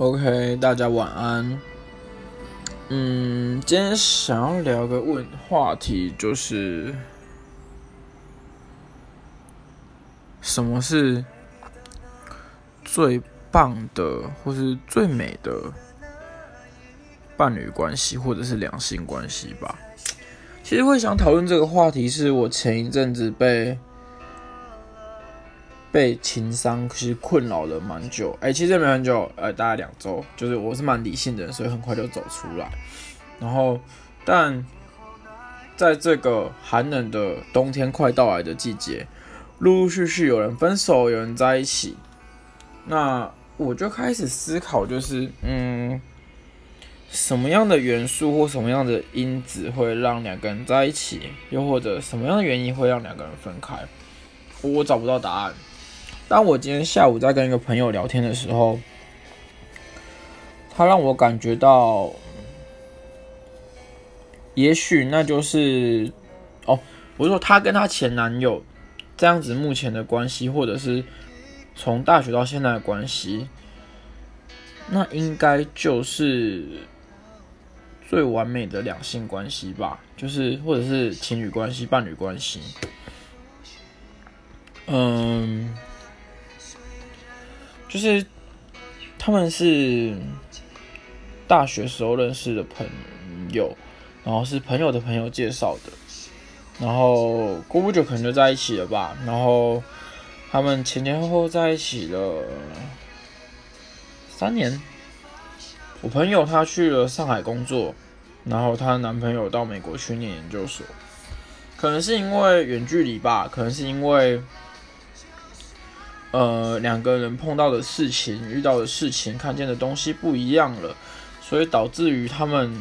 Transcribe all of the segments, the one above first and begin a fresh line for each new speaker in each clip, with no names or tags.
OK，大家晚安。嗯，今天想要聊个问话题，就是什么是最棒的，或是最美的伴侣关系，或者是两性关系吧。其实会想讨论这个话题，是我前一阵子被。被情商其实困扰了蛮久，哎，其实也没很久，呃，大概两周，就是我是蛮理性的，所以很快就走出来。然后，但在这个寒冷的冬天快到来的季节，陆陆续续有人分手，有人在一起，那我就开始思考，就是嗯，什么样的元素或什么样的因子会让两个人在一起，又或者什么样的原因会让两个人分开？我找不到答案。当我今天下午在跟一个朋友聊天的时候，他让我感觉到，也许那就是哦，我说他跟他前男友这样子目前的关系，或者是从大学到现在的关系，那应该就是最完美的两性关系吧，就是或者是情侣关系、伴侣关系，嗯。就是他们是大学时候认识的朋友，然后是朋友的朋友介绍的，然后过不久可能就在一起了吧。然后他们前前后后在一起了三年。我朋友她去了上海工作，然后她男朋友到美国去念研究所，可能是因为远距离吧，可能是因为。呃，两个人碰到的事情、遇到的事情、看见的东西不一样了，所以导致于他们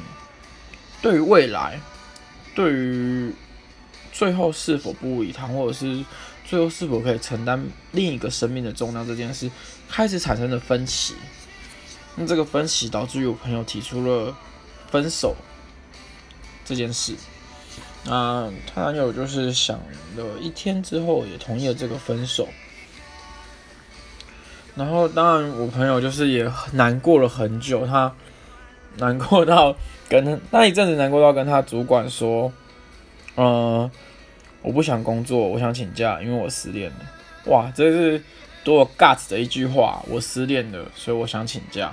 对于未来、对于最后是否不无以谈，或者是最后是否可以承担另一个生命的重量这件事，开始产生了分歧。那这个分歧导致于我朋友提出了分手这件事。那他男友就是想了一天之后，也同意了这个分手。然后，当然，我朋友就是也难过了很久，他难过到跟那一阵子难过到跟他主管说：“嗯，我不想工作，我想请假，因为我失恋了。”哇，这是多 guts 的一句话！我失恋了，所以我想请假。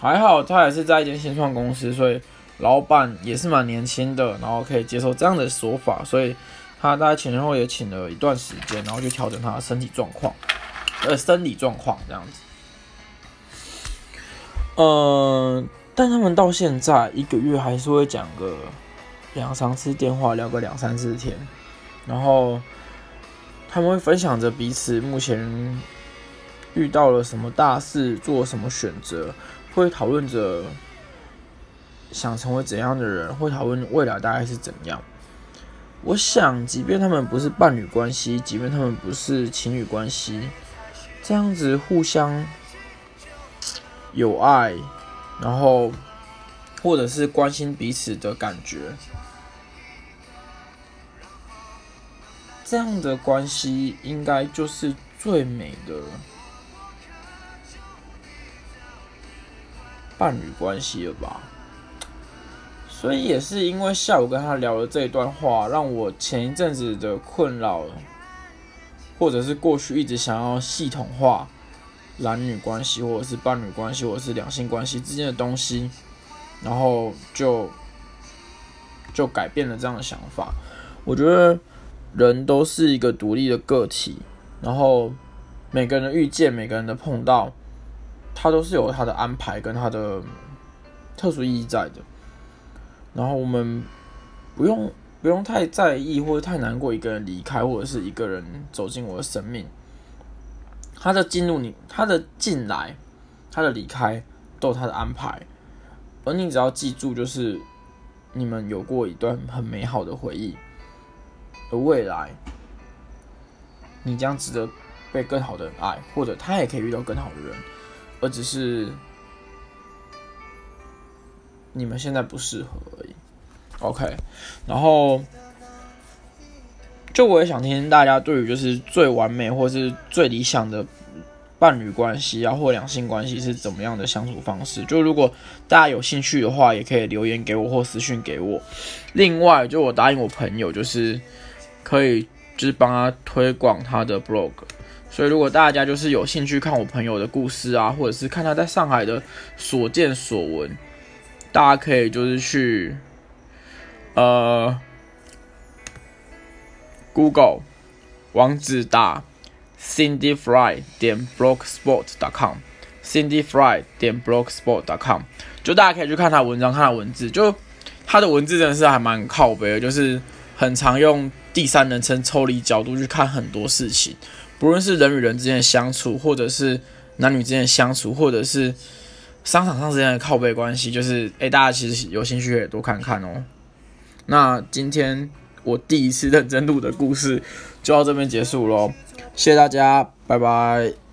还好他也是在一间新创公司，所以老板也是蛮年轻的，然后可以接受这样的说法，所以他大概前前后也请了一段时间，然后去调整他的身体状况。呃，生理状况这样子，嗯，但他们到现在一个月还是会讲个两三次电话，聊个两三次天，然后他们会分享着彼此目前遇到了什么大事，做什么选择，会讨论着想成为怎样的人，会讨论未来大概是怎样。我想，即便他们不是伴侣关系，即便他们不是情侣关系。这样子互相有爱，然后或者是关心彼此的感觉，这样的关系应该就是最美的伴侣关系了吧？所以也是因为下午跟他聊了这一段话，让我前一阵子的困扰。或者是过去一直想要系统化男女关系，或者是伴侣关系，或者是两性关系之间的东西，然后就就改变了这样的想法。我觉得人都是一个独立的个体，然后每个人的遇见，每个人的碰到，他都是有他的安排跟他的特殊意义在的。然后我们不用。不用太在意或者太难过，一个人离开或者是一个人走进我的生命，他的进入你，他的进来，他的离开，都有他的安排，而你只要记住，就是你们有过一段很美好的回忆，而未来，你将值得被更好的人爱，或者他也可以遇到更好的人，而只是你们现在不适合而已。OK，然后就我也想听听大家对于就是最完美或是最理想的伴侣关系啊，或两性关系是怎么样的相处方式。就如果大家有兴趣的话，也可以留言给我或私讯给我。另外，就我答应我朋友，就是可以就是帮他推广他的 blog。所以如果大家就是有兴趣看我朋友的故事啊，或者是看他在上海的所见所闻，大家可以就是去呃 Google 网址打。Cindy Fry 点 blogspot.com，Cindy Fry 点 blogspot.com，就大家可以去看他文章，看他文字，就他的文字真的是还蛮靠背的，就是很常用第三人称抽离角度去看很多事情，不论是人与人之间的相处，或者是男女之间的相处，或者是商场上之间的靠背关系，就是诶，大家其实有兴趣可以多看看哦。那今天我第一次认真录的故事就到这边结束喽。谢谢大家，拜拜。